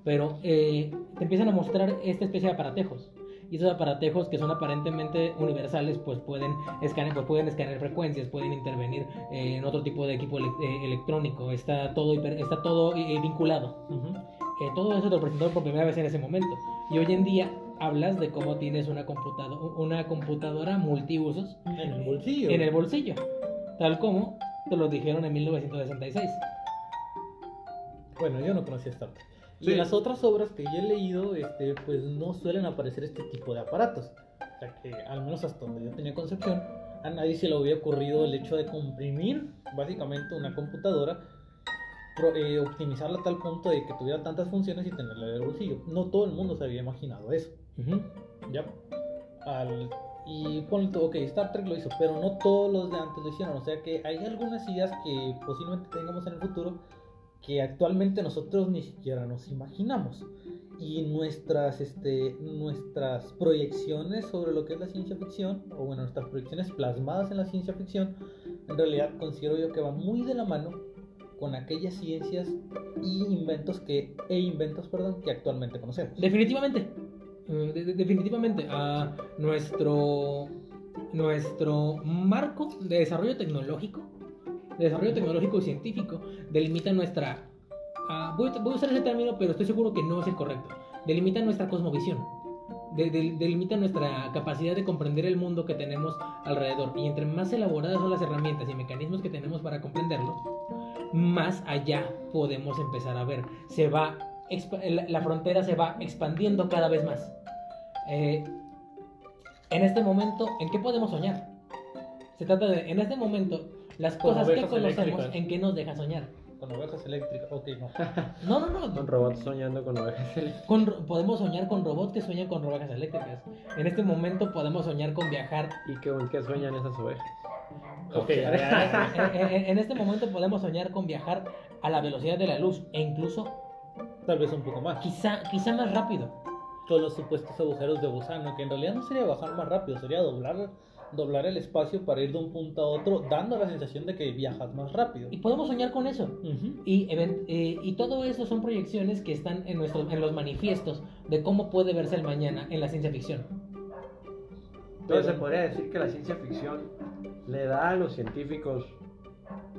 pero eh, te empiezan a mostrar esta especie de aparatejos y esos aparatejos que son aparentemente universales pues pueden escanear, pues pueden escanear frecuencias, pueden intervenir eh, en otro tipo de equipo eh, electrónico, está todo, está todo eh, vinculado. todo eso te lo presentó por primera vez en ese momento. Y hoy en día hablas de cómo tienes una, una computadora multiusos en el bolsillo. En el bolsillo. Tal como te lo dijeron en 1966. Bueno, yo no conocía Star Trek. Y en las otras obras que yo he leído, este, pues no suelen aparecer este tipo de aparatos. O sea que, al menos hasta donde yo tenía concepción, a nadie se le había ocurrido el hecho de comprimir básicamente una computadora, eh, optimizarla a tal punto de que tuviera tantas funciones y tenerla en el bolsillo. No todo el mundo se había imaginado eso. ¿Ya? Al, y ponle ok, Star Trek lo hizo, pero no todos los de antes lo hicieron. O sea que hay algunas ideas que posiblemente tengamos en el futuro que actualmente nosotros ni siquiera nos imaginamos. Y nuestras, este, nuestras proyecciones sobre lo que es la ciencia ficción, o bueno, nuestras proyecciones plasmadas en la ciencia ficción, en realidad considero yo que va muy de la mano con aquellas ciencias y inventos que, e inventos perdón, que actualmente conocemos. Definitivamente, eh, definitivamente, a nuestro, nuestro marco de desarrollo tecnológico desarrollo tecnológico y científico delimita nuestra... Ah, voy, a usar ese término, pero estoy seguro que no es el correcto. Delimita nuestra cosmovisión. delimita nuestra capacidad de comprender el mundo que tenemos alrededor. Y entre más elaboradas son las herramientas y mecanismos que tenemos para comprenderlo, más allá podemos empezar a ver. Se va, la frontera se va expandiendo cada vez más. Eh, en este momento, ¿en qué podemos soñar? Se trata de, en este momento, las cosas que conocemos, ¿en qué nos deja soñar? Con ovejas eléctricas, ok, no. No, no, no. Con robots soñando con ovejas eléctricas. podemos soñar con robots que sueñan con ovejas eléctricas. En este momento podemos soñar con viajar. ¿Y con qué sueñan esas ovejas? Ok. en, este momento podemos soñar con viajar a la velocidad de la luz e incluso. Tal vez un poco más. Quizá, quizá más rápido. Con los supuestos agujeros de gusano, que en realidad no sería bajar más rápido, sería doblar doblar el espacio para ir de un punto a otro, dando la sensación de que viajas más rápido. Y podemos soñar con eso. y, eh, y todo eso son proyecciones que están en, nuestro, en los manifiestos de cómo puede verse el mañana en la ciencia ficción. Entonces se podría decir que la ciencia ficción le da a los científicos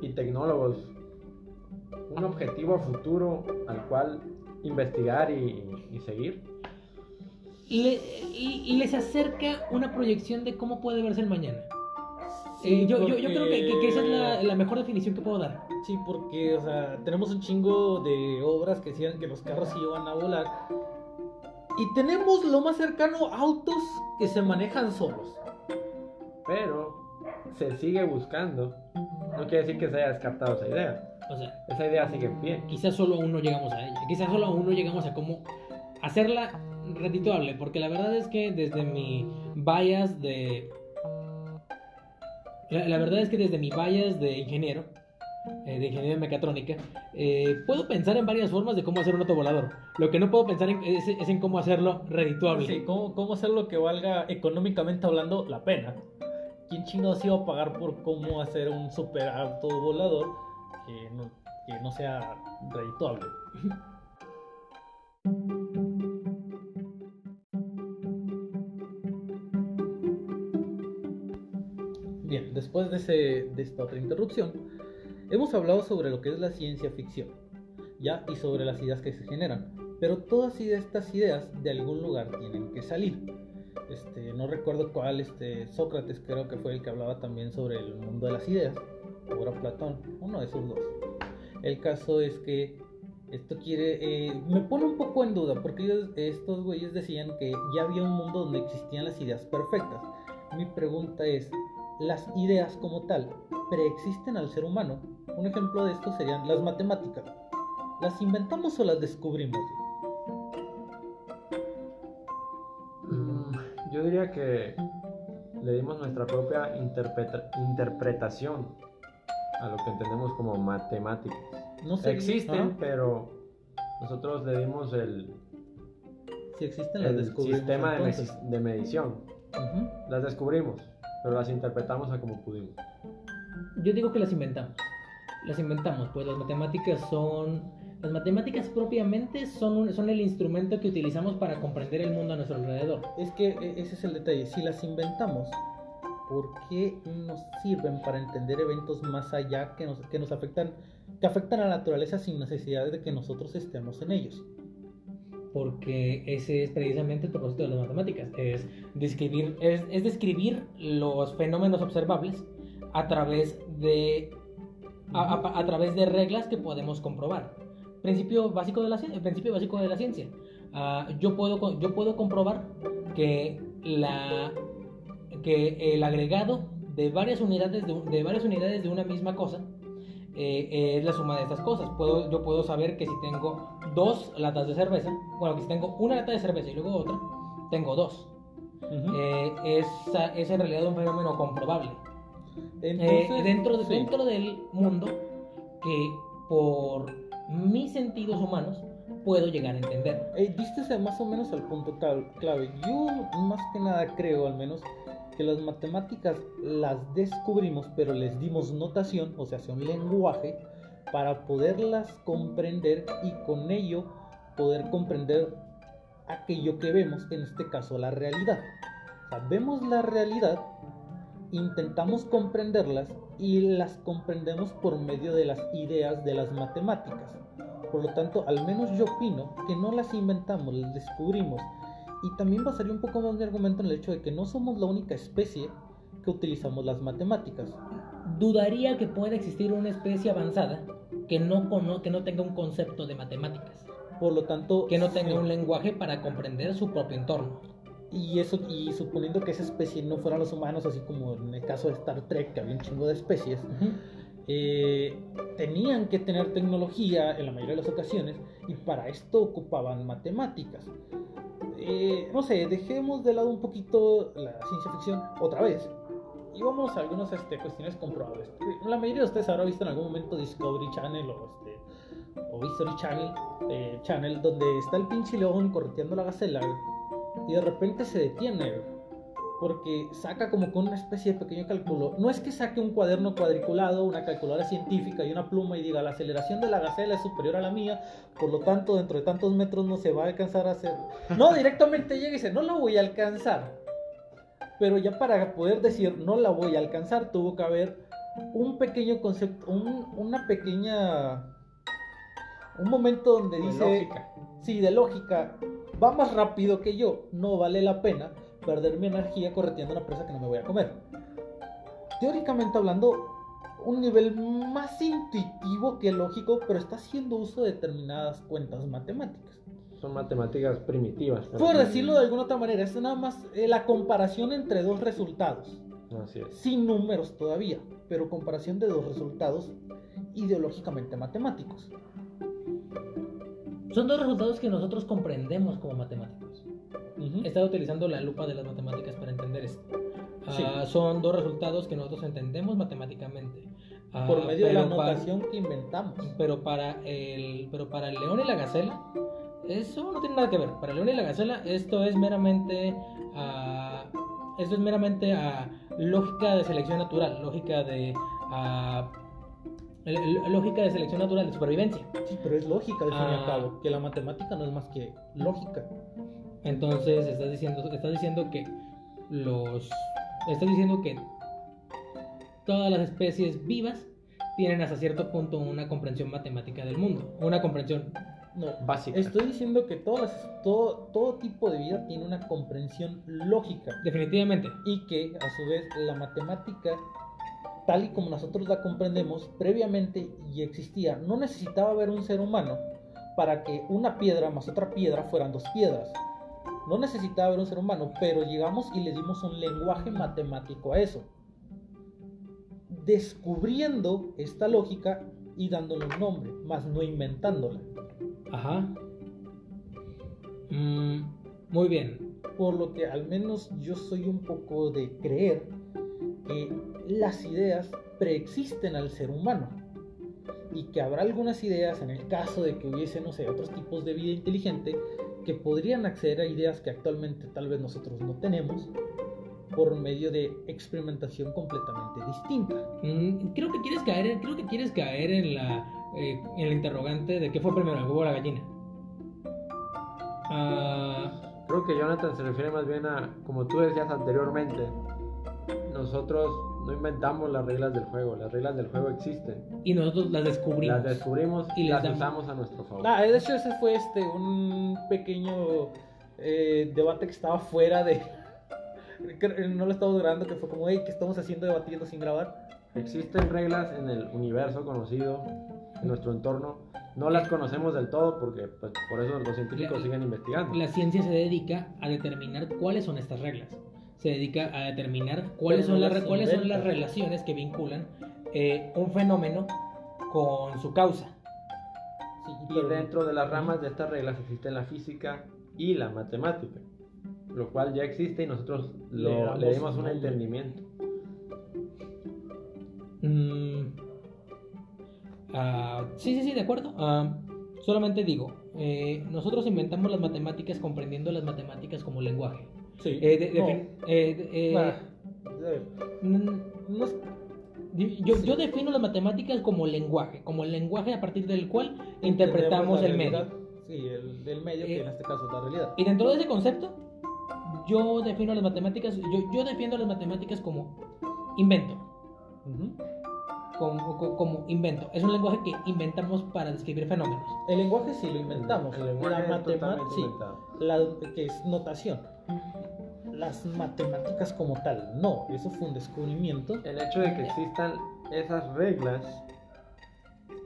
y tecnólogos un objetivo futuro al cual investigar y seguir le, les acerca una proyección de cómo puede verse el mañana. Eh, yo, yo, creo que, esa es la, mejor definición que puedo dar. Sí, porque o sea, tenemos un chingo de obras que decían que los carros iban a volar. Y tenemos lo más cercano autos que se manejan solos. Pero se sigue buscando. No quiere decir que se haya descartado esa idea. O sea, esa idea sigue en pie. Quizás solo aún no llegamos a ella. Quizás solo aún no llegamos a cómo hacerla redituable, porque la verdad es que desde mi bias de... La, verdad es que desde mi bias de ingeniero, eh, de ingeniería mecatrónica, eh, puedo pensar en varias formas de cómo hacer un autovolador. Lo que no puedo pensar es, en cómo hacerlo redituable. Sí, cómo, cómo hacerlo que valga económicamente hablando la pena. ¿Quién chingados iba a pagar por cómo hacer un super autovolador que no, que no sea redituable? Bien, después de, ese, de esta otra interrupción, hemos hablado sobre lo que es la ciencia ficción, ya, y sobre las ideas que se generan. Pero todas estas ideas de algún lugar tienen que salir. Este, no recuerdo cuál, este, Sócrates creo que fue el que hablaba también sobre el mundo de las ideas, era Platón, uno de esos dos. El caso es que esto quiere, eh, me pone un poco en duda, porque estos güeyes decían que ya había un mundo donde existían las ideas perfectas. Mi pregunta es, las ideas como tal preexisten al ser humano. Un ejemplo de esto serían las matemáticas. ¿Las inventamos o las descubrimos? Mm, yo diría que le dimos nuestra propia interpretación a lo que entendemos como matemáticas. No sé, existen, pero nosotros le dimos el, si existen las sistema de, medición. Las descubrimos pero las interpretamos a como pudimos. Yo digo que las inventamos. Las inventamos, pues las matemáticas son Las matemáticas propiamente son, son el instrumento que utilizamos para comprender el mundo a nuestro alrededor. Es que e, ese es el detalle. Si las inventamos, ¿por qué nos sirven para entender eventos más allá que nos, que nos afectan, que afectan a la naturaleza sin necesidad de que nosotros estemos en ellos? porque ese es precisamente el propósito de las matemáticas, es describir, es, es describir los fenómenos observables a través de a, través de reglas que podemos comprobar. Principio básico de la, el principio básico de la ciencia. Ah, yo, puedo, yo puedo comprobar que, la, que el agregado de varias unidades de, de varias unidades de una misma cosa eh, es la suma de estas cosas. Puedo, yo puedo saber que si tengo dos latas de cerveza, bueno, que si tengo una lata de cerveza y luego otra, tengo dos. Eh, esa es en realidad un fenómeno comprobable. Eh, dentro, dentro del mundo que por mis sentidos humanos puedo llegar a entender. Eh, Diste más o menos al punto clave. Yo más que nada creo al menos que las matemáticas las descubrimos pero les dimos notación, o sea, un lenguaje para poderlas comprender y con ello poder comprender aquello que vemos, en este caso la realidad. Sabemos la realidad intentamos comprenderlas y las comprendemos por medio de las ideas de las matemáticas. Por lo tanto, al menos yo opino que no las inventamos, las descubrimos. Y también basaría un poco más mi argumento en el hecho de que no somos la única especie que utilizamos las matemáticas. Dudaría que pueda existir una especie avanzada que no, que no tenga un concepto de matemáticas. Por lo tanto, que no tenga un lenguaje para comprender su propio entorno. Y eso, y suponiendo que esa especie no fueran los humanos, así como en el caso de Star Trek, que había un chingo de especies, eh, tenían que tener tecnología en la mayoría de las ocasiones, y para esto ocupaban matemáticas. Eh, no sé, dejemos de lado un poquito la ciencia ficción otra vez. Y vamos a algunas este, cuestiones comprobables. La mayoría de ustedes habrá visto en algún momento Discovery Channel o, este, o History Channel, eh, Channel, donde está el pinche león correteando la gacela y de repente se detiene porque saca como con una especie de pequeño cálculo. No es que saque un cuaderno cuadriculado, una calculadora científica y una pluma y diga la aceleración de la gacela es superior a la mía, por lo tanto dentro de tantos metros no se va a alcanzar a hacer. No, directamente llega y dice, no la voy a alcanzar. Pero ya para poder decir no la voy a alcanzar, tuvo que haber un pequeño concepto, una pequeña... Un momento donde dice... lógica. Sí, de lógica va más rápido que yo, no vale la pena perder mi energía correteando una presa que no me voy a comer. Teóricamente hablando, un nivel más intuitivo que lógico, pero está haciendo uso de determinadas cuentas matemáticas. Son matemáticas primitivas. Por decirlo de alguna otra manera, es nada más eh, la comparación entre dos resultados. Así es. Sin números todavía, pero comparación de dos resultados ideológicamente matemáticos. Son dos resultados que nosotros comprendemos como matemáticos. He estado utilizando la lupa de las matemáticas para entender esto. Ah, son dos resultados que nosotros entendemos matemáticamente. Ah, Por medio de la notación que inventamos. Pero para, el, pero para el león y la gacela, eso no tiene nada que ver. Para el león y la gacela, esto es meramente. Uh, esto es meramente lógica de selección natural, lógica de lógica de selección natural, de supervivencia. Sí, pero es lógica, al fin y al ah. cabo, que la matemática no es más que lógica. Entonces, estás diciendo, estás diciendo que los. Estás diciendo que todas las especies vivas tienen hasta cierto punto una comprensión matemática del mundo, una comprensión no, básica. Estoy diciendo que todas, todo, todo tipo de vida tiene una comprensión lógica. Definitivamente. Y que a su vez la matemática tal y como nosotros la comprendemos, previamente y existía. No necesitaba haber un ser humano para que una piedra más otra piedra fueran dos piedras. No necesitaba haber un ser humano, pero llegamos y le dimos un lenguaje matemático a eso. Descubriendo esta lógica y dándole un nombre, más no inventándola. Ajá. Mm, muy bien. Por lo que al menos yo soy un poco de creer que las ideas preexisten al ser humano y que habrá algunas ideas en el caso de que hubiese, no sé, otros tipos de vida inteligente que podrían acceder a ideas que actualmente tal vez nosotros no tenemos por medio de experimentación completamente distinta. Mm, creo que quieres caer, creo que quieres caer en la eh, en el interrogante de qué fue primero, el huevo o la gallina. Ah, Creo que Jonathan se refiere más bien a, como tú decías anteriormente, nosotros no inventamos las reglas del juego, las reglas del juego existen. Y nosotros las descubrimos. Las descubrimos y las usamos a nuestro favor. Ah, de hecho ese fue este un pequeño eh, debate que estaba fuera de... no lo estamos grabando, que fue como, hey, ¿qué estamos haciendo debatiendo sin grabar? Existen reglas en el universo conocido, en nuestro entorno, no las conocemos del todo porque pues, por eso los científicos siguen investigando. La ciencia se dedica a determinar cuáles son estas reglas. Se dedica a determinar cuáles, son, las, cuáles son las relaciones que vinculan eh, un fenómeno con su causa. y dentro de las ramas de estas reglas existe la física y la matemática, lo cual ya existe y nosotros lo, le, dimos un entendimiento. Mm, Ah, sí, sí, sí, de acuerdo. Ah, solamente digo, eh, nosotros inventamos las matemáticas comprendiendo las matemáticas como lenguaje. Sí. yo, defino las matemáticas como lenguaje, como el lenguaje a partir del cual interpretamos el medio. Sí, el, medio que en este caso es la realidad. Y dentro de ese concepto, yo defino las matemáticas, yo, yo defiendo las matemáticas como invento como, invento. Es un lenguaje que inventamos para describir fenómenos. El lenguaje sí lo inventamos. la matemática sí, la, que es notación. Las matemáticas como tal, no, eso fue un descubrimiento. El hecho de que existan esas reglas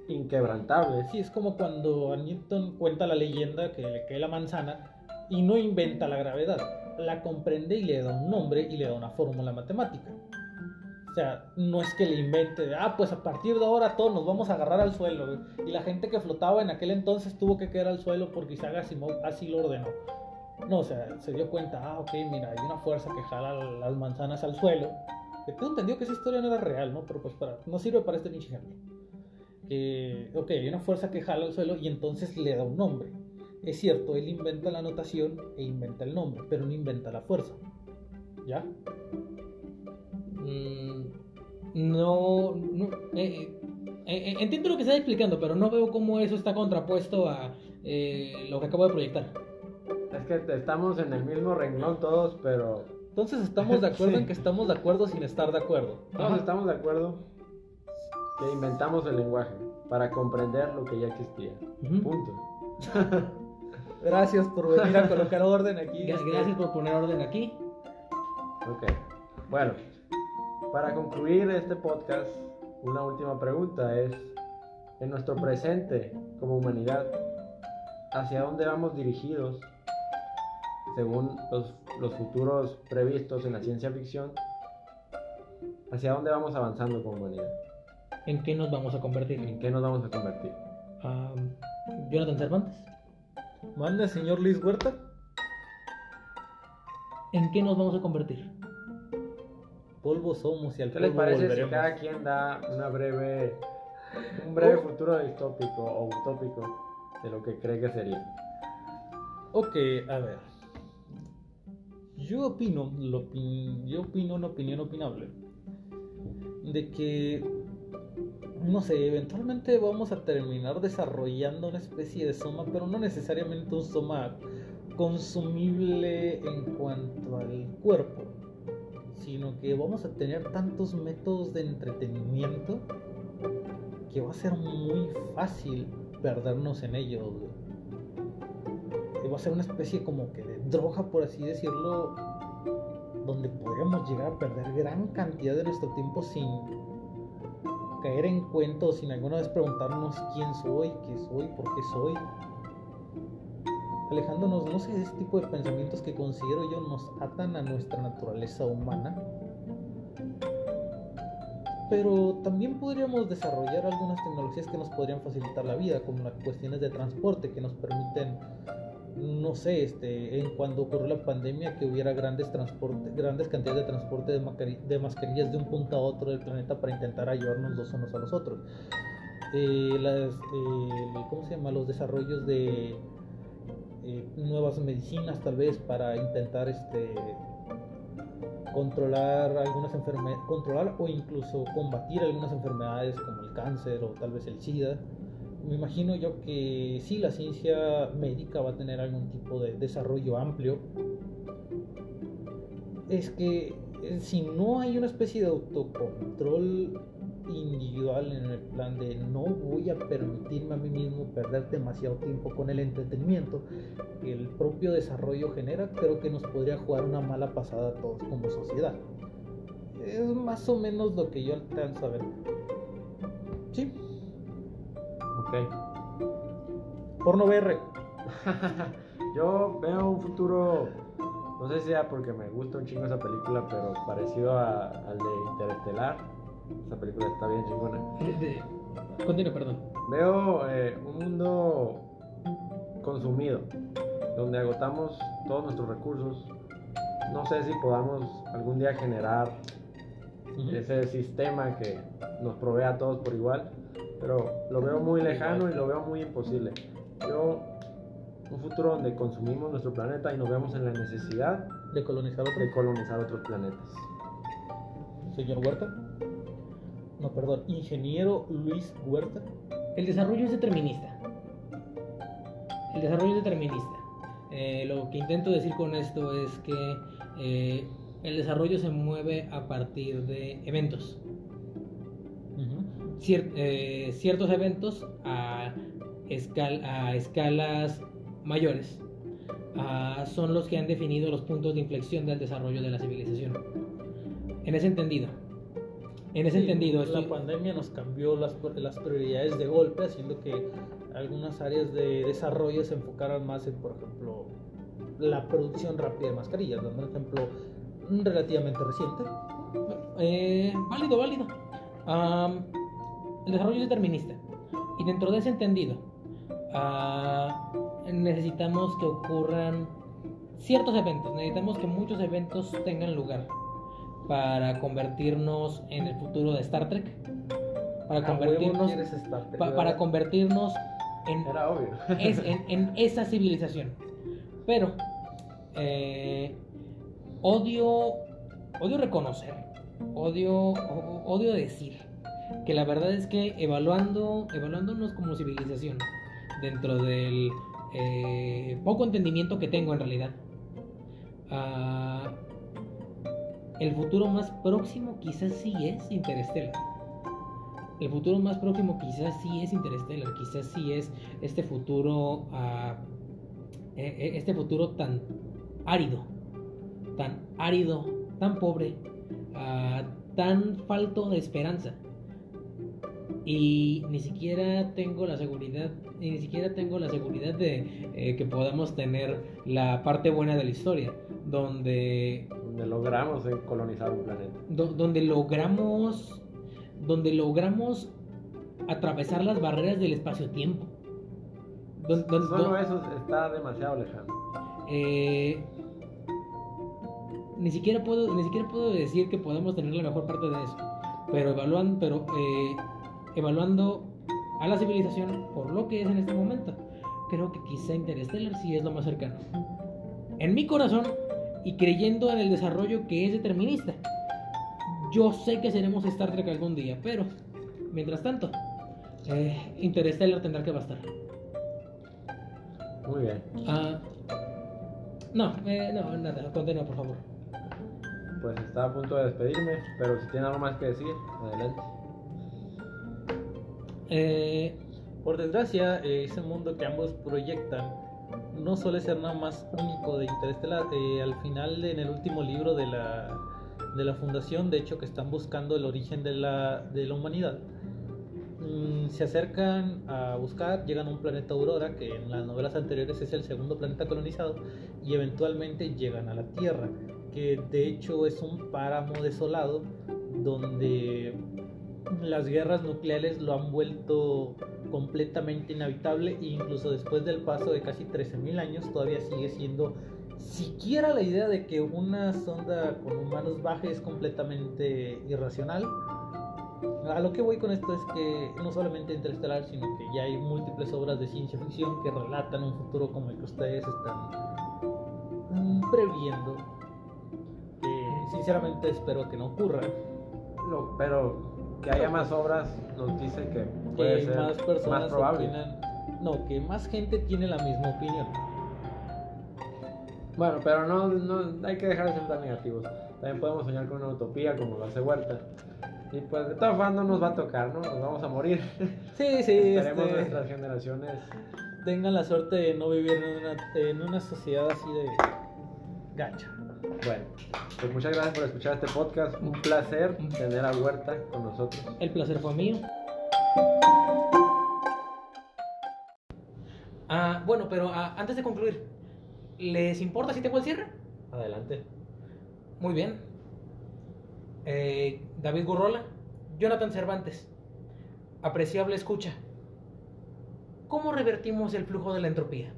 inquebrantables. Sí, es como cuando Newton cuenta la leyenda que le cae la manzana y no inventa la gravedad, la comprende y le da un nombre y le da una fórmula matemática. O sea, no es que le invente, ah, pues a partir de ahora todos nos vamos a agarrar al suelo. Y la gente que flotaba en aquel entonces tuvo que quedar al suelo porque Isaac Asimov así lo ordenó. No, o sea, se dio cuenta, ah, ok, mira, hay una fuerza que jala las manzanas al suelo. Que tengo que esa historia no era real, ¿no? Pero pues no sirve para este pinche ejemplo. Que, ok, hay una fuerza que jala al suelo y entonces le da un nombre. Es cierto, él inventa la notación e inventa el nombre, pero no inventa la fuerza. ¿Ya? Mm, no, eh, eh, eh, entiendo lo que está explicando, pero no veo cómo eso está contrapuesto a lo que acabo de proyectar. Es que estamos en el mismo renglón todos, pero... Entonces estamos de acuerdo en que estamos de acuerdo sin estar de acuerdo. Todos estamos de acuerdo que inventamos el lenguaje para comprender lo que ya existía. Punto. Gracias por venir a colocar orden aquí. Gracias por poner orden aquí. Ok. Bueno, para concluir este podcast, una última pregunta es, en nuestro presente como humanidad, ¿hacia dónde vamos dirigidos según los, futuros previstos en la ciencia ficción? ¿Hacia dónde vamos avanzando como humanidad? ¿En qué nos vamos a convertir? ¿En qué nos vamos a convertir? Jonathan Cervantes. Manda, señor Luis Huerta. ¿En qué nos vamos a convertir? polvo somos y al ¿Qué les parece si cada quien da una breve, un breve futuro distópico o utópico de lo que cree que sería? Ok, a ver. Yo opino, lo, yo opino una opinión opinable de que, no sé, eventualmente vamos a terminar desarrollando una especie de soma, pero no necesariamente un soma consumible en cuanto al cuerpo sino que vamos a tener tantos métodos de entretenimiento que va a ser muy fácil perdernos en ellos. Va a ser una especie como que de droga, por así decirlo, donde podríamos llegar a perder gran cantidad de nuestro tiempo sin caer en cuentos, sin alguna vez preguntarnos quién soy, qué soy, por qué soy alejándonos, no sé, de ese tipo de pensamientos que considero yo nos atan a nuestra naturaleza humana. Pero también podríamos desarrollar algunas tecnologías que nos podrían facilitar la vida, como las cuestiones de transporte que nos permiten, no sé, este, en cuando ocurrió la pandemia, que hubiera grandes, transporte, grandes cantidades de transporte de, mascarillas de un punto a otro del planeta para intentar ayudarnos los unos a los otros. Eh, las, eh, ¿Cómo se llama? Los desarrollos de eh, nuevas medicinas tal vez para intentar este controlar algunas enfermedades, controlar o incluso combatir algunas enfermedades como el cáncer o tal vez el SIDA. Me imagino yo que sí, la ciencia médica va a tener algún tipo de desarrollo amplio. Es que eh, si no hay una especie de autocontrol individual en el plan de no voy a permitirme a mí mismo perder demasiado tiempo con el entretenimiento que el propio desarrollo genera, creo que nos podría jugar una mala pasada a todos como sociedad. Es más o menos lo que yo alcanzo a ver. Sí. Ok. Porno VR. yo veo un futuro no sé si sea porque me gusta un chingo esa película, pero parecido a, al de Interestelar. Esa película está bien chingona. Continúa, perdón. Veo eh, un mundo consumido, donde agotamos todos nuestros recursos. No sé si podamos algún día generar ese sistema que nos provee a todos por igual, pero lo veo muy lejano y lo veo muy imposible. Yo un futuro donde consumimos nuestro planeta y nos vemos en la necesidad de colonizar, de colonizar otros planetas. Señor Huerta. No, perdón, ingeniero Luis Huerta. El desarrollo es determinista. El desarrollo es determinista. Eh, lo que intento decir con esto es que eh, el desarrollo se mueve a partir de eventos. Eh, ciertos eventos a, a escalas mayores ah, son los que han definido los puntos de inflexión del desarrollo de la civilización. En ese entendido. En ese entendido. La pandemia nos cambió las, las prioridades de golpe, haciendo que algunas áreas de desarrollo se enfocaran más en, por ejemplo, la producción rápida de mascarillas, dando un ejemplo relativamente reciente. Eh, válido, válido. El desarrollo es determinista. Y dentro de ese entendido, Ah, necesitamos que ocurran ciertos eventos, necesitamos que muchos eventos tengan lugar para convertirnos en el futuro de Star Trek, para convertirnos, para convertirnos en, en, esa civilización. Pero eh, odio, odio reconocer, odio, odio decir que la verdad es que evaluando, evaluándonos como civilización, dentro del eh, poco entendimiento que tengo en realidad. Ah, el futuro más próximo quizás sí es Interstellar. El futuro más próximo quizás sí es Interstellar, quizás sí es este futuro, ah, e, e, este futuro tan árido, tan árido, tan pobre, ah, tan falto de esperanza y ni siquiera tengo la seguridad ni siquiera tengo la seguridad de eh, que podamos tener la parte buena de la historia donde donde logramos colonizar un planeta. donde logramos donde logramos atravesar las barreras del espacio-tiempo. Solo eso está demasiado lejano. Eh, ni siquiera puedo ni siquiera puedo decir que podemos tener la mejor parte de eso pero evalúan pero eh, evaluando a la civilización por lo que es en este momento, creo que quizá Interstellar sí es lo más cercano. En mi corazón y creyendo en el desarrollo que es determinista, yo sé que seremos Star Trek algún día, pero mientras tanto, eh, Interstellar tendrá que bastar. Muy bien. Ah, no, eh, no, nada, continúa por favor. Pues está a punto de despedirme, pero si tiene algo más que decir, adelante. Eh, por desgracia, eh, ese mundo que ambos proyectan no suele ser nada más único de Interestelar. Eh, al final, en el último libro de la, de la Fundación, de hecho, que están buscando el origen de la, de la humanidad, mm, se acercan a buscar, llegan a un planeta Aurora, que en las novelas anteriores es el segundo planeta colonizado, y eventualmente llegan a la Tierra, que de hecho es un páramo desolado donde las guerras nucleares lo han vuelto completamente inhabitable e incluso después del paso de casi 13.000 años todavía sigue siendo siquiera la idea de que una sonda con humanos baje es completamente irracional. A lo que voy con esto es que no solamente Interestelar, sino que ya hay múltiples obras de ciencia ficción que relatan un futuro como el que ustedes están mm, previendo. Que sinceramente espero que no ocurra. pero que haya más obras nos dice que puede ser más personas más probable. no, que más gente tiene la misma opinión. Bueno, pero no, no hay que dejar de ser tan negativos. También podemos soñar con una utopía como lo hace Huerta. Y pues de todas formas no nos va a tocar, ¿no? Nos vamos a morir. Sí, sí. Esperemos este... nuestras generaciones tengan la suerte de no vivir en una, en una sociedad así de gacha. Bueno, pues muchas gracias por escuchar este podcast. Un placer tener a Huerta con nosotros. El placer fue mío. Ah, bueno, pero ah, antes de concluir, ¿les importa si tengo el cierre? Adelante. Muy bien. Eh, David Gurrola, Jonathan Cervantes. Apreciable escucha. ¿Cómo revertimos el flujo de la entropía?